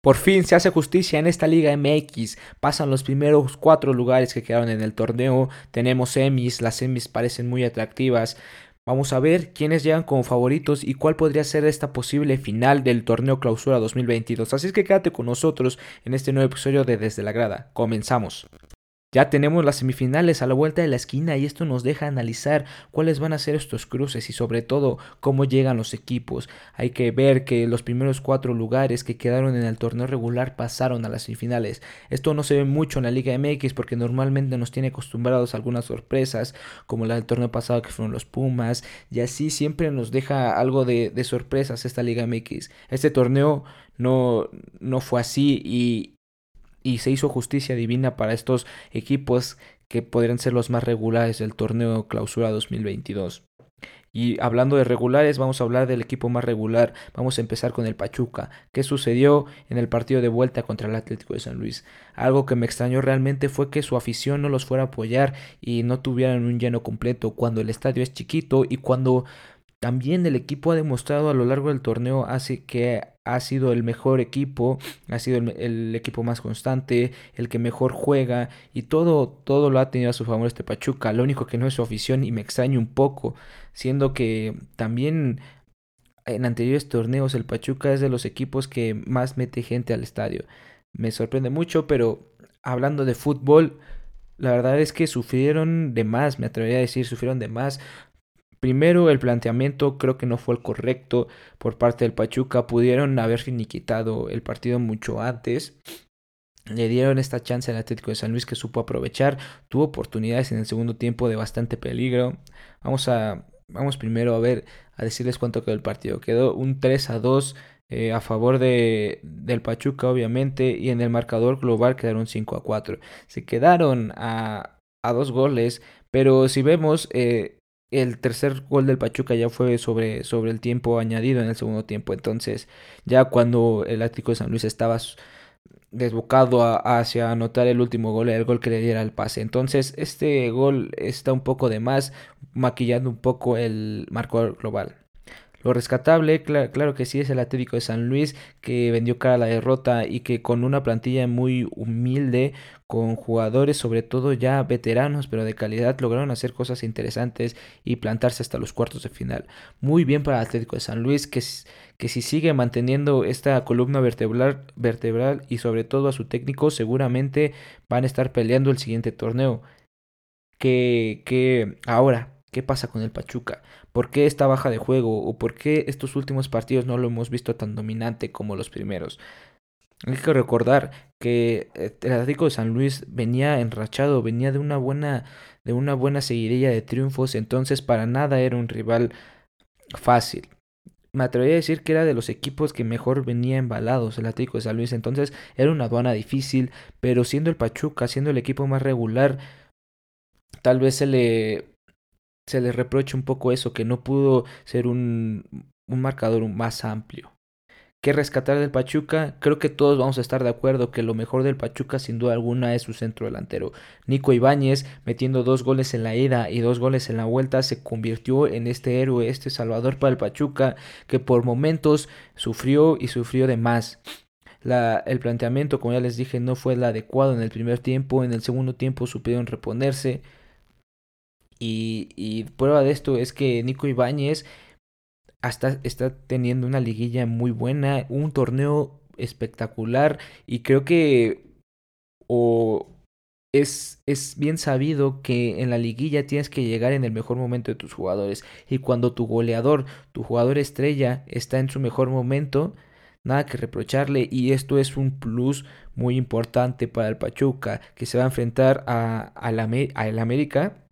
Por fin se hace justicia en esta Liga MX. Pasan los primeros cuatro lugares que quedaron en el torneo. Tenemos semis, las semis parecen muy atractivas. Vamos a ver quiénes llegan como favoritos y cuál podría ser esta posible final del torneo clausura 2022. Así es que quédate con nosotros en este nuevo episodio de Desde la Grada. Comenzamos. Ya tenemos las semifinales a la vuelta de la esquina y esto nos deja analizar cuáles van a ser estos cruces y sobre todo cómo llegan los equipos. Hay que ver que los primeros cuatro lugares que quedaron en el torneo regular pasaron a las semifinales. Esto no se ve mucho en la Liga MX porque normalmente nos tiene acostumbrados a algunas sorpresas como la del torneo pasado que fueron los Pumas y así siempre nos deja algo de, de sorpresas esta Liga MX. Este torneo no, no fue así y, y se hizo justicia divina para estos equipos que podrían ser los más regulares del torneo clausura 2022. Y hablando de regulares, vamos a hablar del equipo más regular. Vamos a empezar con el Pachuca. ¿Qué sucedió en el partido de vuelta contra el Atlético de San Luis? Algo que me extrañó realmente fue que su afición no los fuera a apoyar y no tuvieran un lleno completo cuando el estadio es chiquito y cuando también el equipo ha demostrado a lo largo del torneo hace que ha sido el mejor equipo, ha sido el, equipo más constante, el que mejor juega y todo, todo lo ha tenido a su favor este Pachuca. Lo único que no es su afición y me extraña un poco, siendo que también en anteriores torneos el Pachuca es de los equipos que más mete gente al estadio. Me sorprende mucho, pero hablando de fútbol, la verdad es que sufrieron de más, me atrevería a decir, sufrieron de más. Primero, el planteamiento creo que no fue el correcto por parte del Pachuca. Pudieron haber finiquitado el partido mucho antes. Le dieron esta chance al Atlético de San Luis que supo aprovechar. Tuvo oportunidades en el segundo tiempo de bastante peligro. Vamos a vamos primero a ver a decirles cuánto quedó el partido. Quedó un 3 a 2 eh, a favor de, del Pachuca obviamente y en el marcador global quedaron 5 a 4. Se quedaron a, a dos goles, pero si vemos eh, el tercer gol del Pachuca ya fue sobre, sobre el tiempo añadido en el segundo tiempo. Entonces, ya cuando el Atlético de San Luis estaba desbocado hacia anotar el último gol, el gol que le diera el pase. Entonces, este gol está un poco de más, maquillando un poco el marcador global. Lo rescatable, claro que sí, es el Atlético de San Luis que vendió cara a la derrota y que con una plantilla muy humilde, con jugadores sobre todo ya veteranos pero de calidad, lograron hacer cosas interesantes y plantarse hasta los cuartos de final. Muy bien para el Atlético de San Luis que, que si sigue manteniendo esta columna vertebral, vertebral y sobre todo a su técnico seguramente van a estar peleando el siguiente torneo. Que, que ahora ¿Qué pasa con el Pachuca? ¿Por qué esta baja de juego? ¿O por qué estos últimos partidos no lo hemos visto tan dominante como los primeros? Hay que recordar que eh, el Atlético de San Luis venía enrachado, venía de una buena, de una buena seguidilla de triunfos, entonces para nada era un rival fácil. Me atrevería a decir que era de los equipos que mejor venía embalados el Atlético de San Luis, entonces era una aduana difícil, pero siendo el Pachuca, siendo el equipo más regular, tal vez se le se le reprocha un poco eso, que no pudo ser un, un marcador más amplio. ¿Qué rescatar del Pachuca? Creo que todos vamos a estar de acuerdo que lo mejor del Pachuca sin duda alguna es su centro delantero. Nico Ibáñez, metiendo dos goles en la ida y dos goles en la vuelta, se convirtió en este héroe, este salvador para el Pachuca, que por momentos sufrió y sufrió de más. El planteamiento, como ya les dije, no fue el adecuado en el primer tiempo, en el segundo tiempo supieron reponerse, y, prueba de esto es que Nico Ibáñez hasta está teniendo una liguilla muy buena, un torneo espectacular y creo que o es, es bien sabido que en la liguilla tienes que llegar en el mejor momento de tus jugadores y cuando tu goleador, tu jugador estrella está en su mejor momento, nada que reprocharle y esto es un plus muy importante para el Pachuca que se va a enfrentar a, la, a el América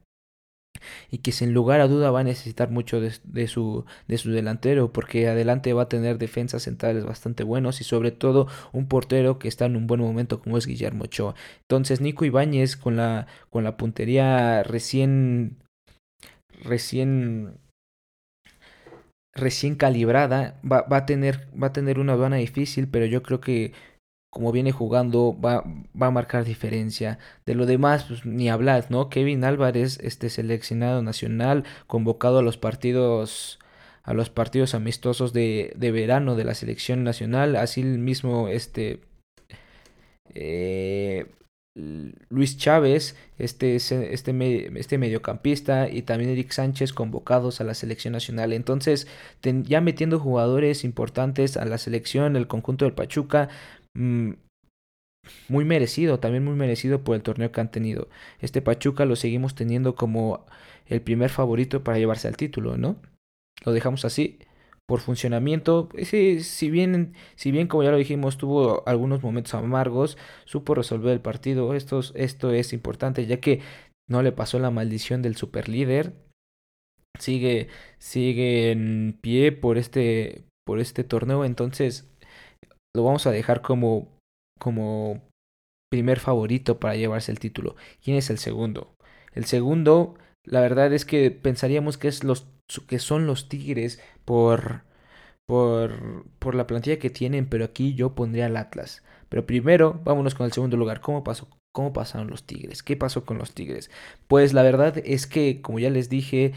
y que sin lugar a duda va a necesitar mucho de, su, de su delantero porque adelante va a tener defensas centrales bastante buenos y sobre todo un portero que está en un buen momento como es Guillermo Ochoa. Entonces Nico Ibáñez con la, con la puntería recién recién recién calibrada va, va, a tener va a tener una aduana difícil pero yo creo que como viene jugando, va, va a marcar diferencia. De lo demás, pues, ni hablar, ¿no? Kevin Álvarez, este seleccionado nacional, convocado a los partidos a los partidos amistosos de, de verano de la selección nacional. Así mismo este eh, Luis Chávez, este, este, este mediocampista y también Eric Sánchez convocados a la selección nacional. Entonces, ya metiendo jugadores importantes a la selección, el conjunto del Pachuca, mm, muy merecido, también muy merecido por el torneo que han tenido. Este Pachuca lo seguimos teniendo como el primer favorito para llevarse al título, ¿no? Lo dejamos así por funcionamiento. Si bien, si bien como ya lo dijimos, tuvo algunos momentos amargos, supo resolver el partido. Esto, esto es importante ya que no le pasó la maldición del superlíder. Sigue, sigue en pie por este, por este torneo. Entonces lo vamos a dejar como, como primer favorito para llevarse el título. ¿Quién es el segundo? El segundo, la verdad es que pensaríamos que es los que son los Tigres por, por, por la plantilla que tienen, pero aquí yo pondría al Atlas. Pero primero, vámonos con el segundo lugar. ¿Cómo pasó? ¿Cómo pasaron los Tigres? ¿Qué pasó con los Tigres? Pues la verdad es que, como ya les dije,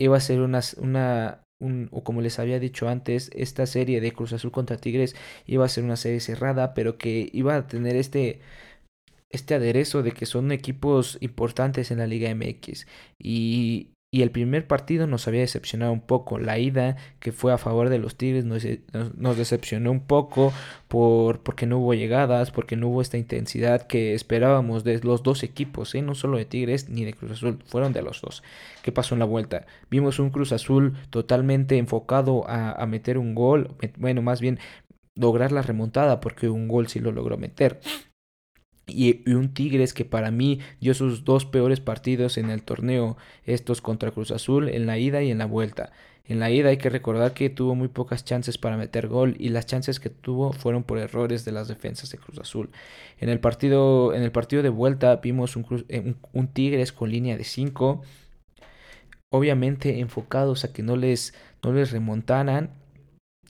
iba a ser una, una o como les había dicho antes, esta serie de Cruz Azul contra Tigres iba a ser una serie cerrada, pero que iba a tener este este aderezo de que son equipos importantes en la Liga MX y y el primer partido nos había decepcionado un poco. La ida que fue a favor de los Tigres nos, nos, decepcionó un poco por, porque no hubo llegadas, porque no hubo esta intensidad que esperábamos de los dos equipos, ¿eh? no solo de Tigres ni de Cruz Azul, fueron de los dos. ¿Qué pasó en la vuelta? Vimos un Cruz Azul totalmente enfocado a, a meter un gol, bueno, más bien lograr la remontada porque un gol sí lo logró meter. Y, un Tigres que para mí dio sus dos peores partidos en el torneo, estos contra Cruz Azul en la ida y en la vuelta. En la ida hay que recordar que tuvo muy pocas chances para meter gol y las chances que tuvo fueron por errores de las defensas de Cruz Azul. En el partido, en el partido de vuelta vimos un, eh, un, Tigres con línea de 5, obviamente enfocados a que no les, no les remontaran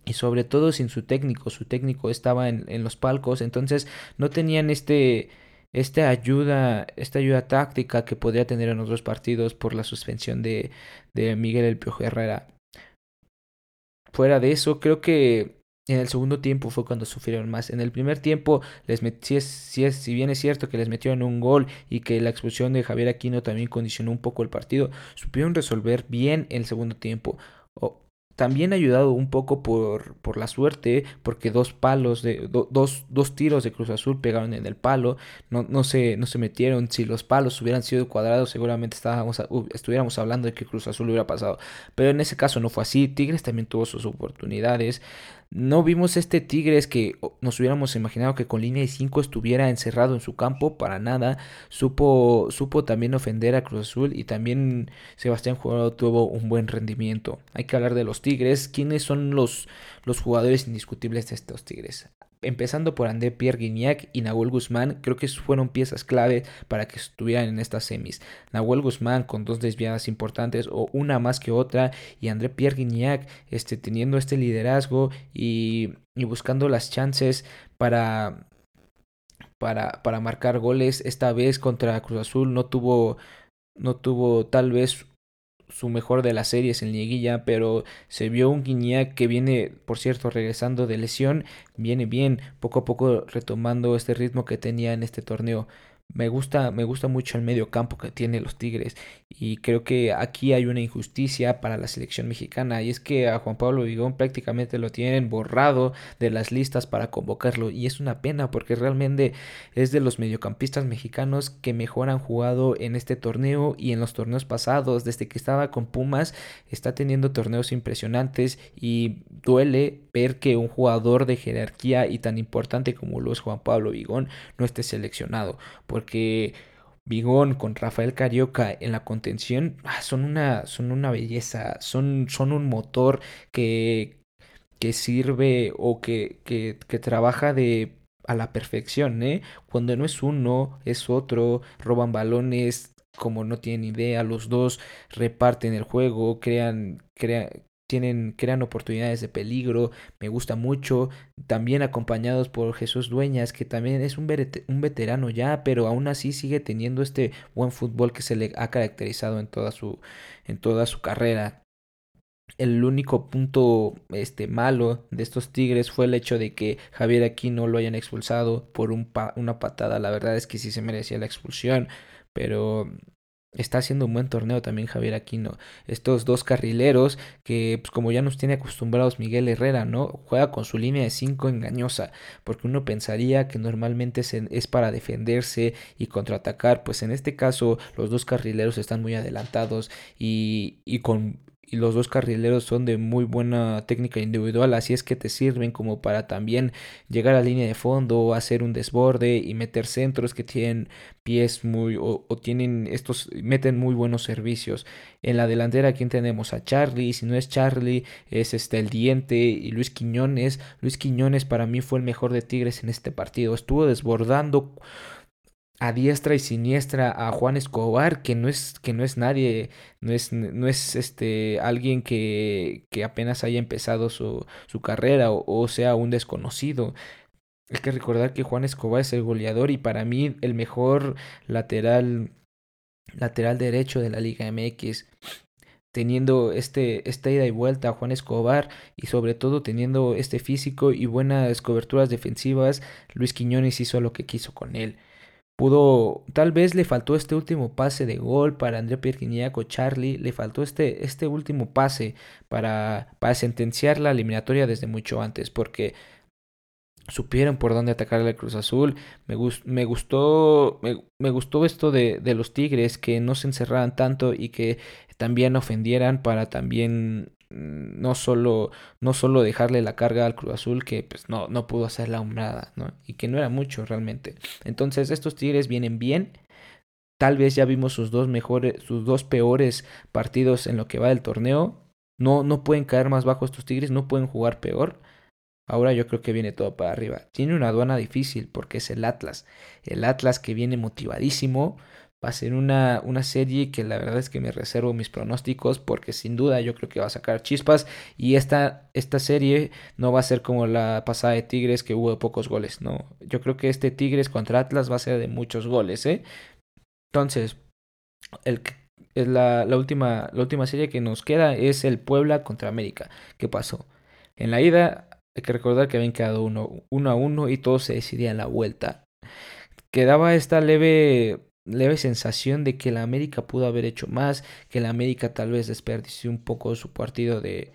y sobre todo sin su técnico. Su técnico estaba en, en los palcos, entonces no tenían este esta ayuda, esta ayuda táctica que podría tener en otros partidos por la suspensión de, de Miguel El Piojo Herrera. Fuera de eso, creo que en el segundo tiempo fue cuando sufrieron más. En el primer tiempo, les si, es, si, es, si bien es cierto que les metieron un gol y que la expulsión de Javier Aquino también condicionó un poco el partido, supieron resolver bien el segundo tiempo. También ayudado un poco por, por la suerte, porque dos palos de dos, dos tiros de Cruz Azul pegaron en el palo, no, no, se, no se metieron. Si los palos hubieran sido cuadrados, seguramente estábamos estuviéramos hablando de que Cruz Azul hubiera pasado. Pero en ese caso no fue así. Tigres también tuvo sus oportunidades. No vimos este Tigres que nos hubiéramos imaginado que con línea de 5 estuviera encerrado en su campo, para nada. Supo, supo también ofender a Cruz Azul y también Sebastián Jurado tuvo un buen rendimiento. Hay que hablar de los Tigres. ¿Quiénes son los, los jugadores indiscutibles de estos Tigres? Empezando por André Pierre Guignac y Nahuel Guzmán, creo que fueron piezas clave para que estuvieran en estas semis. Nahuel Guzmán con dos desviadas importantes o una más que otra y André Pierre Guignac este, teniendo este liderazgo y, y buscando las chances para, para, para marcar goles. Esta vez contra Cruz Azul no tuvo, no tuvo tal vez su mejor de las series en liguilla, pero se vio un Guiñac que viene, por cierto, regresando de lesión, viene bien, poco a poco retomando este ritmo que tenía en este torneo. Me gusta, me gusta mucho el medio campo que tiene los Tigres y creo que aquí hay una injusticia para la selección mexicana y es que a Juan Pablo Vigón prácticamente lo tienen borrado de las listas para convocarlo y es una pena porque realmente es de los mediocampistas mexicanos que mejor han jugado en este torneo y en los torneos pasados desde que estaba con Pumas está teniendo torneos impresionantes y duele ver que un jugador de jerarquía y tan importante como lo es Juan Pablo Vigón no esté seleccionado porque Bigón con Rafael Carioca en la contención ah, son, una, son una belleza, son, son un motor que, que sirve o que, que, que trabaja de a la perfección, ¿eh? Cuando no es uno, es otro, roban balones como no tienen idea, los dos reparten el juego, crean, crean, tienen, crean oportunidades de peligro, me gusta mucho, también acompañados por Jesús Dueñas, que también es un, veterano ya, pero aún así sigue teniendo este buen fútbol que se le ha caracterizado en toda su, en toda su carrera. el único punto este, malo de estos Tigres fue el hecho de que Javier Aquino lo hayan expulsado por un una patada. La verdad es que sí se merecía la expulsión, pero está haciendo un buen torneo también Javier Aquino. Estos dos carrileros que, pues como ya nos tiene acostumbrados Miguel Herrera, ¿no? Juega con su línea de 5 engañosa, porque uno pensaría que normalmente es para defenderse y contraatacar. Pues en este caso los dos carrileros están muy adelantados y, y con y los dos carrileros son de muy buena técnica individual, así es que te sirven como para también llegar a línea de fondo, hacer un desborde y meter centros que tienen pies muy o, tienen estos meten muy buenos servicios. En la delantera aquí tenemos a Charlie, si no es Charlie es este el Diente y Luis Quiñones. Luis Quiñones para mí fue el mejor de Tigres en este partido, estuvo desbordando a diestra y siniestra a Juan Escobar, que no es, que no es nadie, no es, no es este, alguien que, que apenas haya empezado su, su carrera o, sea un desconocido. Hay que recordar que Juan Escobar es el goleador y para mí el mejor lateral, lateral derecho de la Liga MX teniendo este, esta ida y vuelta a Juan Escobar y sobre todo teniendo este físico y buenas coberturas defensivas, Luis Quiñones hizo lo que quiso con él pudo, tal vez le faltó este último pase de gol para André Pierguignac Charlie, le faltó este, este último pase para, para sentenciar la eliminatoria desde mucho antes, porque supieron por dónde atacar al Cruz Azul. Me, me gustó, me, gustó esto de, de, los Tigres, que no se encerraran tanto y que también ofendieran para también no solo, no solo dejarle la carga al Cruz Azul, que pues no, no pudo hacer la nada, ¿no? Y que no era mucho realmente. Entonces estos Tigres vienen bien. Tal vez ya vimos sus dos mejores, sus dos peores partidos en lo que va del torneo. No, no pueden caer más bajo estos Tigres, no pueden jugar peor. Ahora yo creo que viene todo para arriba. Tiene una aduana difícil porque es el Atlas. El Atlas que viene motivadísimo, va a ser una, una serie que la verdad es que me reservo mis pronósticos porque sin duda yo creo que va a sacar chispas y esta, esta serie no va a ser como la pasada de Tigres que hubo pocos goles, no, yo creo que este Tigres contra Atlas va a ser de muchos goles, ¿eh? Entonces, el, la, la, última, la última serie que nos queda es el Puebla contra América. ¿Qué pasó? En la ida hay que recordar que habían quedado uno, uno a uno y todo se decidía en la vuelta. Quedaba esta leve leve sensación de que la América pudo haber hecho más, que la América tal vez desperdició un poco su partido de,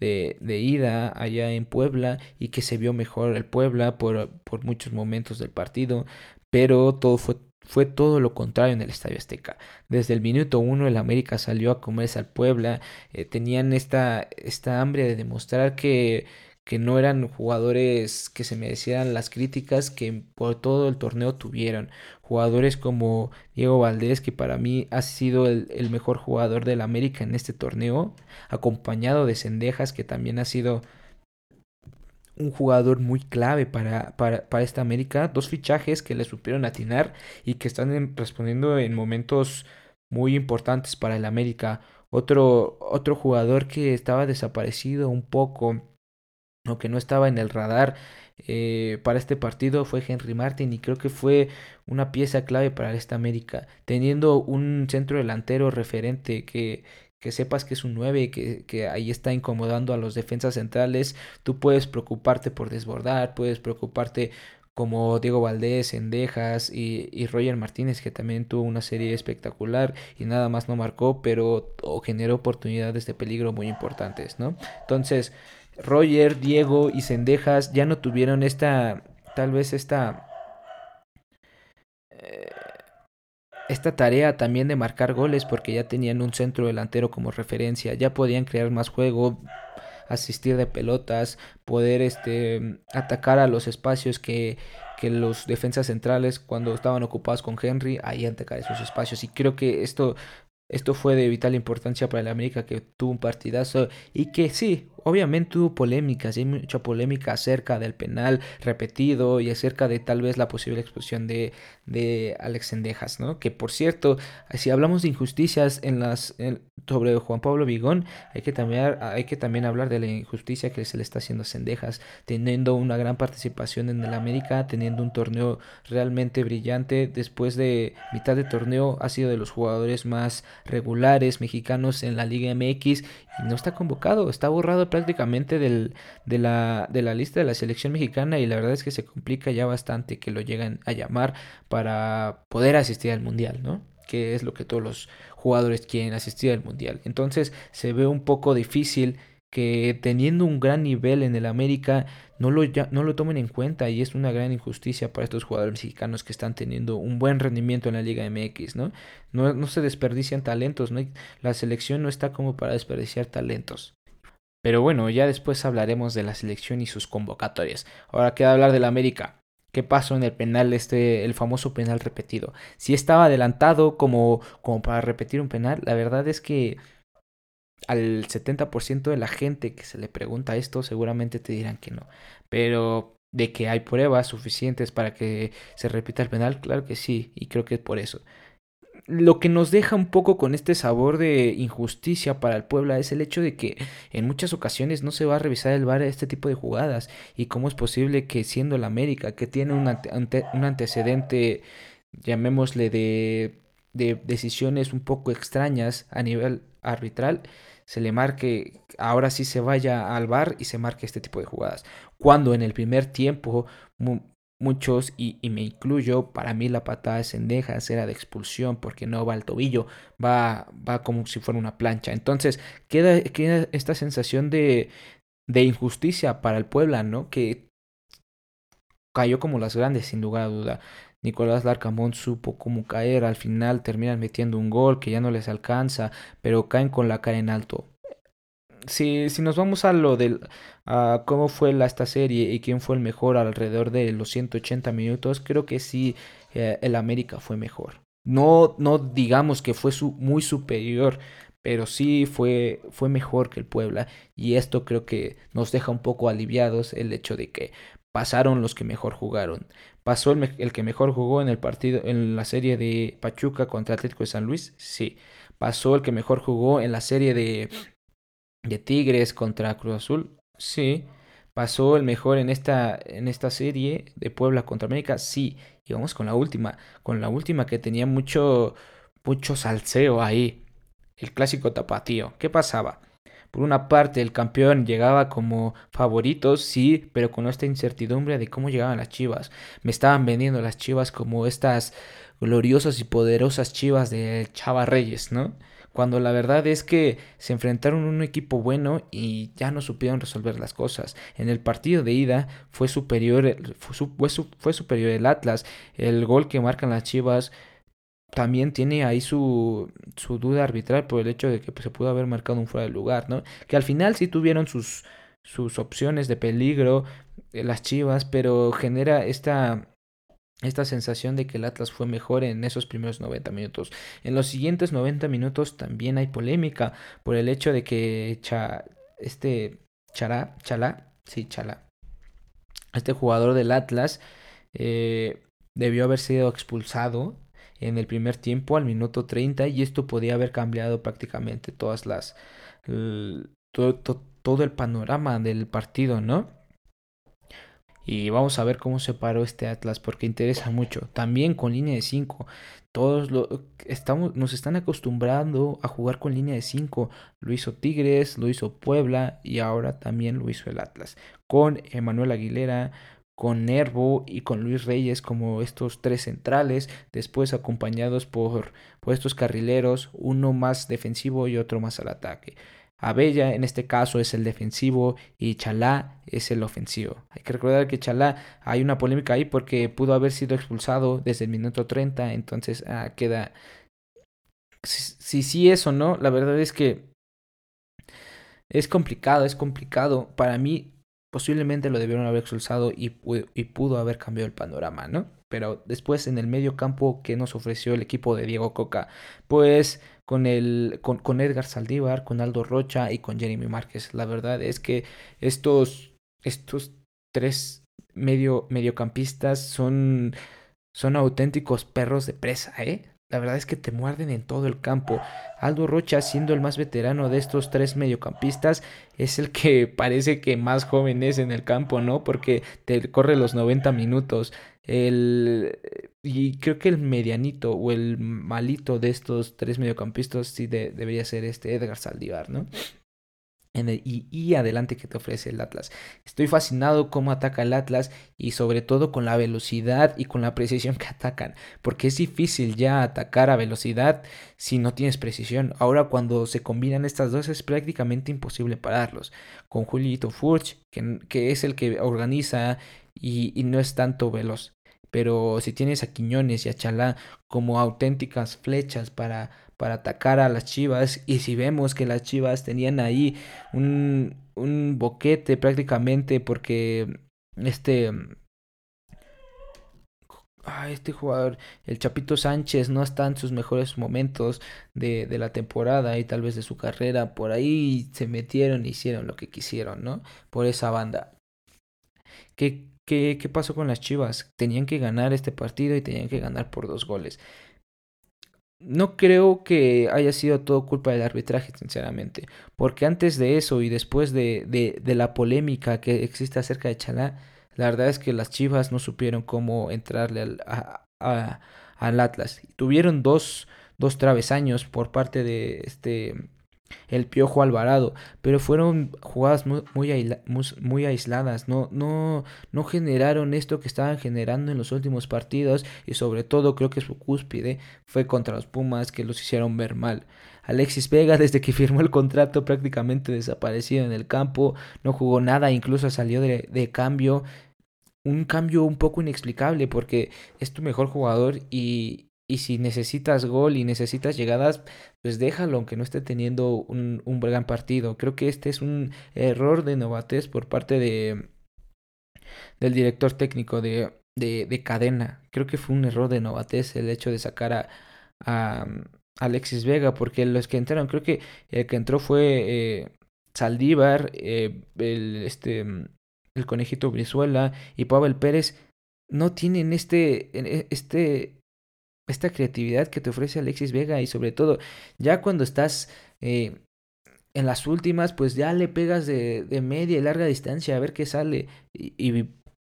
de, ida allá en Puebla y que se vio mejor el Puebla por, por muchos momentos del partido, pero todo fue, fue todo lo contrario en el Estadio Azteca. Desde el minuto uno el América salió a comerse al Puebla, eh, tenían esta, esta hambre de demostrar que que no eran jugadores que se merecieran las críticas que por todo el torneo tuvieron. Jugadores como Diego Valdés, que para mí ha sido el, mejor jugador del América en este torneo, acompañado de Cendejas, que también ha sido un jugador muy clave para, para, para, esta América. Dos fichajes que le supieron atinar y que están respondiendo en momentos muy importantes para el América. Otro, otro jugador que estaba desaparecido un poco que no estaba en el radar eh, para este partido fue Henry Martin y creo que fue una pieza clave para esta América, teniendo un centro delantero referente que, que sepas que es un 9, que, que ahí está incomodando a los defensas centrales, tú puedes preocuparte por desbordar, puedes preocuparte como Diego Valdés, Endejas y, y, Roger Martínez, que también tuvo una serie espectacular y nada más no marcó, pero generó oportunidades de peligro muy importantes, ¿no? Entonces, Roger, Diego y Cendejas ya no tuvieron esta, tal vez esta, eh, esta tarea también de marcar goles porque ya tenían un centro delantero como referencia, ya podían crear más juego, asistir de pelotas, poder este, atacar a los espacios que, que los defensas centrales cuando estaban ocupados con Henry, ahí atacar esos espacios. Y creo que esto esto fue de vital importancia para el América que tuvo un partidazo y que sí, obviamente hubo polémicas, hay mucha polémica acerca del penal repetido y acerca de tal vez la posible expulsión de, de Alex Sendejas, ¿no? Que por cierto, si hablamos de injusticias en las sobre Juan Pablo Vigón, hay que también hay que también hablar de la injusticia que se le está haciendo a Sendejas, teniendo una gran participación en el América, teniendo un torneo realmente brillante, después de mitad de torneo ha sido de los jugadores más regulares mexicanos en la Liga MX no está convocado, está borrado prácticamente del, de, la, de la lista de la selección mexicana y la verdad es que se complica ya bastante que lo lleguen a llamar para poder asistir al Mundial, ¿no? Que es lo que todos los jugadores quieren asistir al Mundial. Entonces se ve un poco difícil que teniendo un gran nivel en el América no lo, no lo tomen en cuenta y es una gran injusticia para estos jugadores mexicanos que están teniendo un buen rendimiento en la Liga MX, ¿no? No, no se desperdician talentos, ¿no? La selección no está como para desperdiciar talentos. Pero bueno, ya después hablaremos de la selección y sus convocatorias. Ahora queda hablar del América. ¿Qué pasó en el penal, este, el famoso penal repetido? Si estaba adelantado como, como para repetir un penal, la verdad es que al 70% de la gente que se le pregunta esto seguramente te dirán que no. Pero de que hay pruebas suficientes para que se repita el penal, claro que sí, y creo que es por eso. Lo que nos deja un poco con este sabor de injusticia para el Puebla es el hecho de que en muchas ocasiones no se va a revisar el VAR este tipo de jugadas y cómo es posible que siendo el América que tiene un, un antecedente llamémosle de, de decisiones un poco extrañas a nivel arbitral se le marque, ahora sí se vaya al bar y se marque este tipo de jugadas. Cuando en el primer tiempo muchos, y, me incluyo, para mí la patada de Cendejas era de expulsión porque no va al tobillo, va, va como si fuera una plancha. Entonces queda, queda esta sensación de, de injusticia para el Puebla, ¿no? Que cayó como las grandes, sin lugar a duda. Nicolás Larcamón supo cómo caer, al final terminan metiendo un gol que ya no les alcanza, pero caen con la cara en alto. Si, si nos vamos a lo del cómo fue la, esta serie y quién fue el mejor alrededor de los 180 minutos, creo que sí eh, el América fue mejor. No, no digamos que fue su, muy superior, pero sí fue, fue mejor que el Puebla y esto creo que nos deja un poco aliviados el hecho de que pasaron los que mejor jugaron. ¿Pasó el, que mejor jugó en el partido, en la serie de Pachuca contra Atlético de San Luis? Sí. ¿Pasó el que mejor jugó en la serie de, de Tigres contra Cruz Azul? Sí. ¿Pasó el mejor en esta, en esta serie de Puebla contra América? Sí. Y vamos con la última. Con la última que tenía mucho, mucho salseo ahí. El clásico tapatío. ¿Qué pasaba? Por una parte, el campeón llegaba como favoritos, sí, pero con esta incertidumbre de cómo llegaban las chivas. Me estaban vendiendo las chivas como estas gloriosas y poderosas chivas de Chava Reyes, ¿no? Cuando la verdad es que se enfrentaron a un equipo bueno y ya no supieron resolver las cosas. En el partido de ida fue superior, fue, fue superior el Atlas. El gol que marcan las chivas también tiene ahí su, su duda arbitral por el hecho de que pues, se pudo haber marcado un fuera de lugar, ¿no? Que al final sí tuvieron sus, sus opciones de peligro, eh, las chivas, pero genera esta, esta sensación de que el Atlas fue mejor en esos primeros 90 minutos. En los siguientes 90 minutos también hay polémica por el hecho de que este Chará, Chalá, sí, Chalá, este jugador del Atlas eh, debió haber sido expulsado en el primer tiempo al minuto 30 y esto podía haber cambiado prácticamente todas las todo, el panorama del partido, ¿no? Y vamos a ver cómo se paró este Atlas porque interesa mucho. También con línea de 5. Todos lo, estamos, nos están acostumbrando a jugar con línea de 5. Lo hizo Tigres, lo hizo Puebla y ahora también lo hizo el Atlas. Con Emanuel Aguilera, con Nervo y con Luis Reyes como estos tres centrales, después acompañados por, estos carrileros, uno más defensivo y otro más al ataque. Abella en este caso es el defensivo y Chalá es el ofensivo. Hay que recordar que Chalá hay una polémica ahí porque pudo haber sido expulsado desde el minuto 30, entonces ah, queda... Si sí es o no, la verdad es que es complicado, es complicado. Para mí posiblemente lo debieron haber expulsado y, pudo haber cambiado el panorama, ¿no? Pero después en el medio campo que nos ofreció el equipo de Diego Coca, pues con, el, con, con Edgar Saldívar, con Aldo Rocha y con Jeremy Márquez. La verdad es que estos, estos tres medio, mediocampistas son, son auténticos perros de presa, ¿eh? La verdad es que te muerden en todo el campo. Aldo Rocha, siendo el más veterano de estos tres mediocampistas, es el que parece que más joven es en el campo, ¿no? Porque te corre los 90 minutos. El... y creo que el medianito o el malito de estos tres mediocampistas sí debería ser este Edgar Saldívar, ¿no? Y, adelante que te ofrece el Atlas. Estoy fascinado cómo ataca el Atlas y sobre todo con la velocidad y con la precisión que atacan, porque es difícil ya atacar a velocidad si no tienes precisión. Ahora cuando se combinan estas dos es prácticamente imposible pararlos. Con Julito Furch, que, que es el que organiza y, y no es tanto veloz. Pero si tienes a Quiñones y a Chalá como auténticas flechas para para atacar a las Chivas y si vemos que las Chivas tenían ahí un, un boquete prácticamente porque este ah, este jugador, el Chapito Sánchez, no está en sus mejores momentos de, de, la temporada y tal vez de su carrera. Por ahí se metieron y hicieron lo que quisieron, ¿no? Por esa banda. ¿Qué, qué, qué pasó con las Chivas? Tenían que ganar este partido y tenían que ganar por dos goles. No creo que haya sido todo culpa del arbitraje, sinceramente, porque antes de eso y después de, de, la polémica que existe acerca de Chalá, la verdad es que las Chivas no supieron cómo entrarle al, al Atlas. Tuvieron dos, dos travesaños por parte de este el Piojo Alvarado, pero fueron jugadas muy, aisladas, no, no, no generaron esto que estaban generando en los últimos partidos y sobre todo creo que su cúspide fue contra los Pumas que los hicieron ver mal. Alexis Vega desde que firmó el contrato prácticamente desaparecido en el campo, no jugó nada, incluso salió de cambio, un cambio un poco inexplicable porque es tu mejor jugador y, y si necesitas gol y necesitas llegadas, pues déjalo, aunque no esté teniendo un, un gran partido. Creo que este es un error de novatez por parte de del director técnico de, de, de cadena. Creo que fue un error de novatez el hecho de sacar a, a, Alexis Vega, porque los que entraron, creo que el que entró fue eh, Saldívar, eh, el, este, el conejito Brizuela y Pavel Pérez. No tienen este, este esta creatividad que te ofrece Alexis Vega y sobre todo ya cuando estás eh, en las últimas pues ya le pegas de, de, media y larga distancia a ver qué sale y,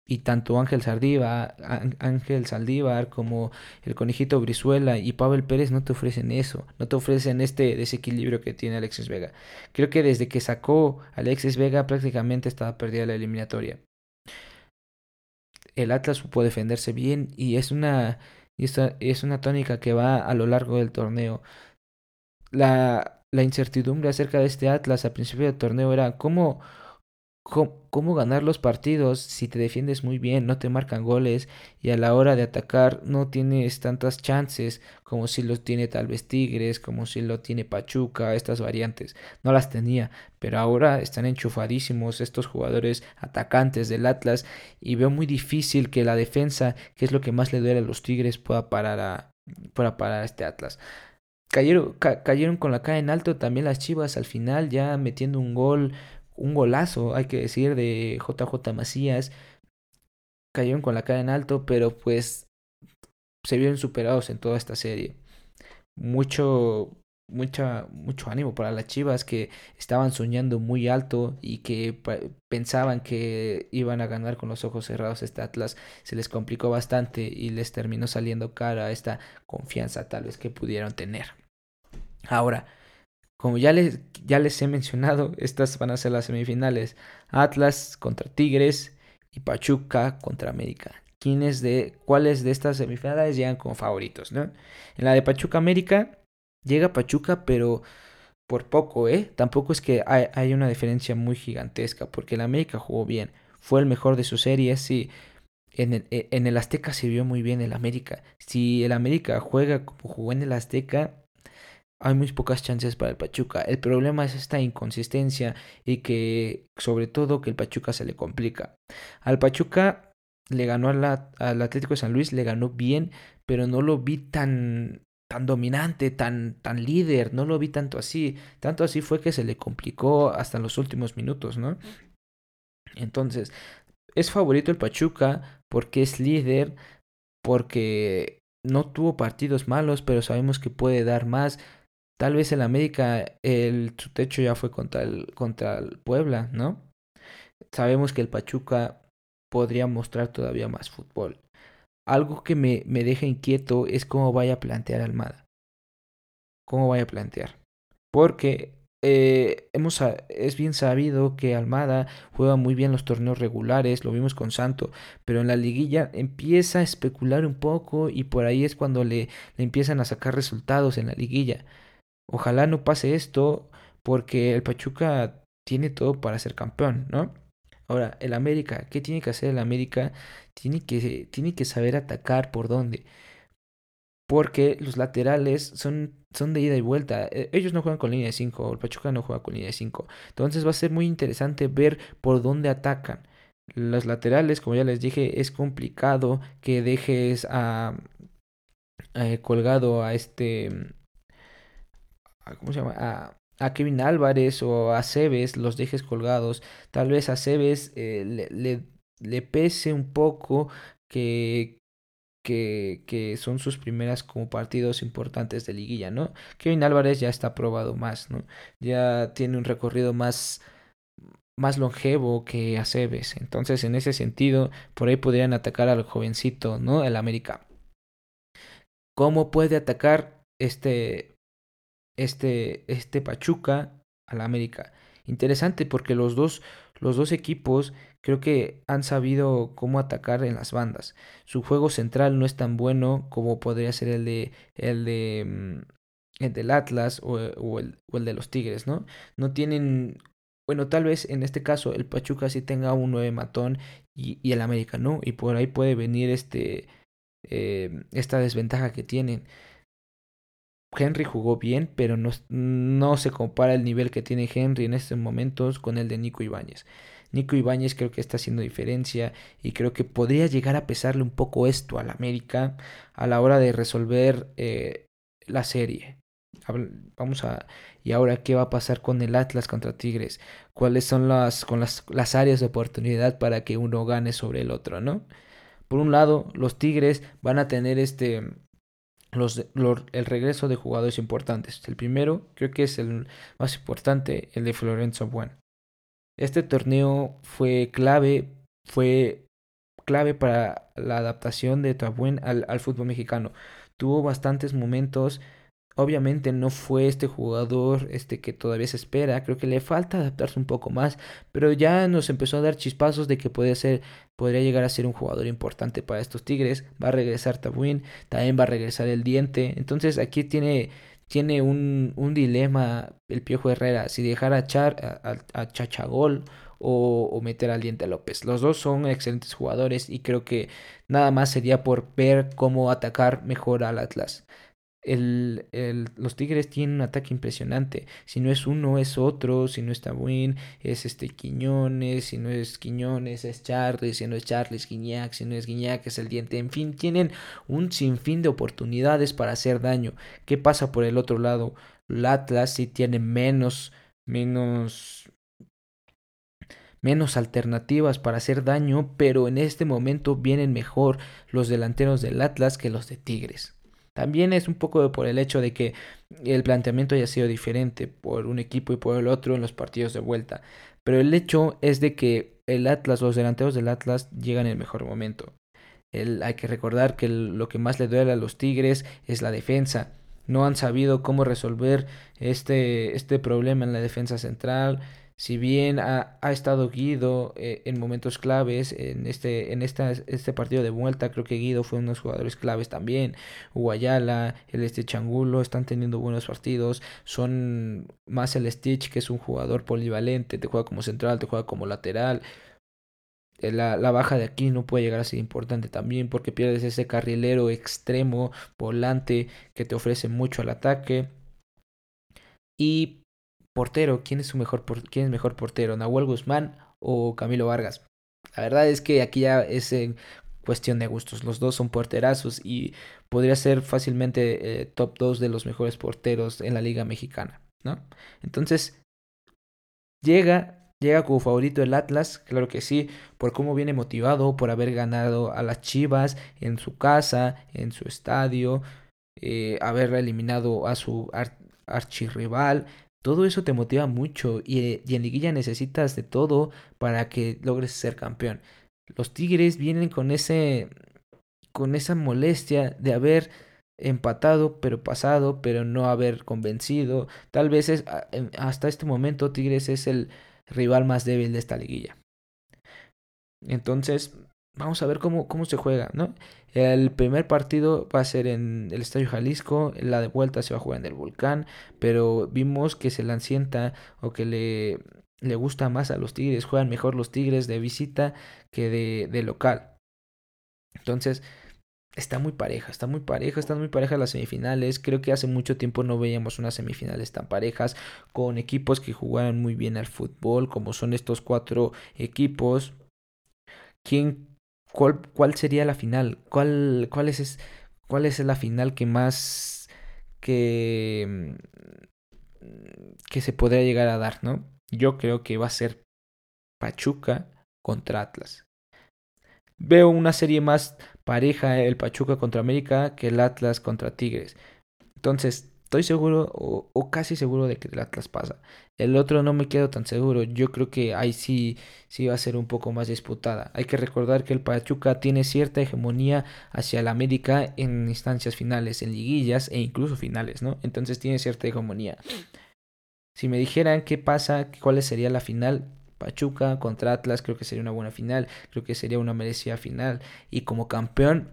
y, tanto Ángel Saldívar, Ángel Saldívar como el conejito Brizuela y Pavel Pérez no te ofrecen eso, no te ofrecen este desequilibrio que tiene Alexis Vega. Creo que desde que sacó Alexis Vega prácticamente estaba perdida la eliminatoria. El Atlas supo defenderse bien y es una y esta es una tónica que va a lo largo del torneo. La, la incertidumbre acerca de este Atlas al principio del torneo era cómo, cómo, ganar los partidos si te defiendes muy bien, no te marcan goles y a la hora de atacar no tienes tantas chances como si lo tiene tal vez Tigres, como si lo tiene Pachuca, estas variantes. No las tenía, pero ahora están enchufadísimos estos jugadores atacantes del Atlas y veo muy difícil que la defensa, que es lo que más le duele a los Tigres, pueda parar a, pueda parar a este Atlas. Cayeron, cayeron con la cara en alto también las Chivas al final, ya metiendo un gol un golazo, hay que decir, de JJ Macías. Cayeron con la cara en alto, pero pues se vieron superados en toda esta serie. Mucho, mucha, mucho ánimo para las Chivas que estaban soñando muy alto y que pensaban que iban a ganar con los ojos cerrados este Atlas. Se les complicó bastante y les terminó saliendo cara esta confianza tal vez que pudieron tener. Ahora, como ya les, ya les he mencionado, estas van a ser las semifinales. Atlas contra Tigres y Pachuca contra América. ¿Quiénes de, ¿Cuáles de estas semifinales llegan como favoritos? ¿no? En la de Pachuca América llega Pachuca, pero por poco, ¿eh? Tampoco es que hay, una diferencia muy gigantesca, porque el América jugó bien. Fue el mejor de su serie. En el, en el Azteca se vio muy bien el América. Si el América juega como jugó en el Azteca, hay muy pocas chances para el Pachuca. El problema es esta inconsistencia y que sobre todo que el Pachuca se le complica. Al Pachuca le ganó al Atlético de San Luis, le ganó bien, pero no lo vi tan tan dominante, tan tan líder, no lo vi tanto así. Tanto así fue que se le complicó hasta los últimos minutos, ¿no? Entonces, es favorito el Pachuca porque es líder, porque no tuvo partidos malos, pero sabemos que puede dar más. Tal vez el América, el, su techo ya fue contra el, contra el Puebla, ¿no? Sabemos que el Pachuca podría mostrar todavía más fútbol. algo que me, me deja inquieto es cómo vaya a plantear Almada. Cómo vaya a plantear. Porque eh, hemos, es bien sabido que Almada juega muy bien los torneos regulares, lo vimos con Santo, pero en la liguilla empieza a especular un poco y por ahí es cuando le, le empiezan a sacar resultados en la liguilla. Ojalá no pase esto porque el Pachuca tiene todo para ser campeón, ¿no? Ahora, el América, ¿qué tiene que hacer el América? Tiene que, tiene que saber atacar por dónde porque los laterales son, son de ida y vuelta. E, ellos no juegan con línea de 5, el Pachuca no juega con línea de 5. Entonces va a ser muy interesante ver por dónde atacan. Los laterales, como ya les dije, es complicado que dejes a, eh, colgado a este... ¿Cómo se llama? A, a Kevin Álvarez o a Cebes, los dejes colgados. Tal vez a Cebes eh, le, le, le pese un poco que, que, que, son sus primeras como partidos importantes de liguilla, ¿no? Kevin Álvarez ya está probado más, ¿no? Ya tiene un recorrido más, más longevo que Aceves. Entonces, en ese sentido, por ahí podrían atacar al jovencito, ¿no? El América. ¿Cómo puede atacar este, este, este Pachuca al América? Interesante porque los dos, los dos equipos creo que han sabido cómo atacar en las bandas. Su juego central no es tan bueno como podría ser el de el de mm, el del Atlas o, el, el de los Tigres, ¿no? No tienen bueno, tal vez en este caso el Pachuca sí tenga un 9 matón y, y el América no, y por ahí puede venir este eh, esta desventaja que tienen. Henry jugó bien, pero no, no se compara el nivel que tiene Henry en estos momentos con el de Nico Ibáñez. Nico Ibáñez creo que está haciendo diferencia y creo que podría llegar a pesarle un poco esto al América a la hora de resolver eh, la serie. Vamos a. ¿Y ahora qué va a pasar con el Atlas contra Tigres? ¿Cuáles son las, con las, las áreas de oportunidad para que uno gane sobre el otro, no? Por un lado, los Tigres van a tener este. Los, el regreso de jugadores importantes. El primero, creo que es el más importante, el de Florenzo Bueno. Este torneo fue clave, fue clave para la adaptación de Tabuen al, al fútbol mexicano. Tuvo bastantes momentos Obviamente no fue este jugador este que todavía se espera, creo que le falta adaptarse un poco más, pero ya nos empezó a dar chispazos de que puede ser, podría llegar a ser un jugador importante para estos Tigres. Va a regresar Tabuin, también va a regresar el Diente. Entonces aquí tiene tiene un, un dilema el Piojo Herrera, si dejar a, Char, a, Chachagol o, o, meter al Diente López. Los dos son excelentes jugadores y creo que nada más sería por ver cómo atacar mejor al Atlas. El, el, los Tigres tienen un ataque impresionante. Si no es uno, es otro. Si no está Win, es este Quiñones. Si no es Quiñones, es Charlie. Si no es Charlie, es Guiñac. Si no es Guiñac, es el diente. En fin, tienen un sinfín de oportunidades para hacer daño. ¿Qué pasa por el otro lado? El Atlas sí tiene menos, menos, menos alternativas para hacer daño, pero en este momento vienen mejor los delanteros del Atlas que los de Tigres. También es un poco por el hecho de que el planteamiento haya sido diferente por un equipo y por el otro en los partidos de vuelta. Pero el hecho es de que el Atlas, los delanteros del Atlas llegan en el mejor momento. hay que recordar que lo que más le duele a los Tigres es la defensa. No han sabido cómo resolver este, este problema en la defensa central si bien ha, ha estado Guido eh, en momentos claves en este en esta, este partido de vuelta, creo que Guido fue uno de los jugadores claves también. Guayala, el este Changulo están teniendo buenos partidos. Son más el Stitch, que es un jugador polivalente, te juega como central, te juega como lateral. Eh, la, la, baja de aquí no puede llegar a ser importante también porque pierdes ese carrilero extremo, volante, que te ofrece mucho al ataque. Y Portero, ¿quién es su mejor quién es mejor portero? ¿Nahuel Guzmán o Camilo Vargas? La verdad es que aquí ya es cuestión de gustos. Los dos son porterazos y podría ser fácilmente eh, top 2 de los mejores porteros en la Liga Mexicana, ¿no? Entonces, llega, llega como favorito el Atlas, claro que sí, por cómo viene motivado, por haber ganado a las Chivas en su casa, en su estadio, eh, haber eliminado a su archirrival, todo eso te motiva mucho y, en liguilla necesitas de todo para que logres ser campeón. Los Tigres vienen con ese con esa molestia de haber empatado, pero pasado, pero no haber convencido. Tal vez es, hasta este momento Tigres es el rival más débil de esta liguilla. Entonces, vamos a ver cómo, cómo se juega, ¿no? El primer partido va a ser en el Estadio Jalisco, la de vuelta se va a jugar en el Volcán, pero vimos que se lancienta o que le, le gusta más a los Tigres, juegan mejor los Tigres de visita que de, de local. Entonces, está muy pareja, está muy pareja, están muy parejas las semifinales. Creo que hace mucho tiempo no veíamos unas semifinales tan parejas con equipos que jugaran muy bien al fútbol, como son estos cuatro equipos. ¿Quién, cuál, sería la final? ¿Cuál, es, ¿Cuál es la final que más que, que se podría llegar a dar, no? Yo creo que va a ser Pachuca contra Atlas. Veo una serie más pareja el Pachuca contra América que el Atlas contra Tigres. Entonces, estoy seguro o, casi seguro de que el Atlas pasa. El otro no me quedo tan seguro. Yo creo que ahí sí, sí va a ser un poco más disputada. Hay que recordar que el Pachuca tiene cierta hegemonía hacia el América en instancias finales, en liguillas e incluso finales, ¿no? Entonces tiene cierta hegemonía. Si me dijeran qué pasa, cuál sería la final, Pachuca contra Atlas creo que sería una buena final, creo que sería una merecida final y como campeón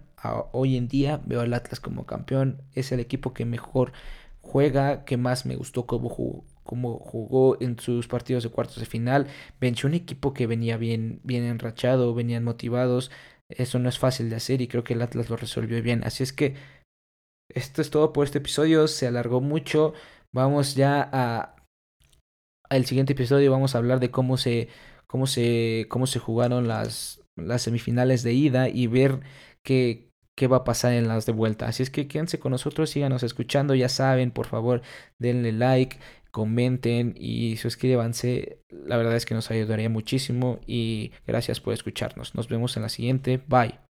hoy en día veo al Atlas como campeón, es el equipo que mejor juega, que más me gustó como jugó, en sus partidos de cuartos de final, venció un equipo que venía bien bien enrachado, venían motivados, eso no es fácil de hacer y creo que el Atlas lo resolvió bien, así es que esto es todo por este episodio, se alargó mucho, vamos ya a siguiente episodio. Vamos a hablar de cómo se, cómo se, cómo se jugaron las, las semifinales de ida y ver qué, qué va a pasar en las de vuelta. Así es que quédense con nosotros, síganos escuchando, ya saben, por favor, denle like, comenten y suscríbanse. La verdad es que nos ayudaría muchísimo y gracias por escucharnos. Nos vemos en la siguiente. Bye.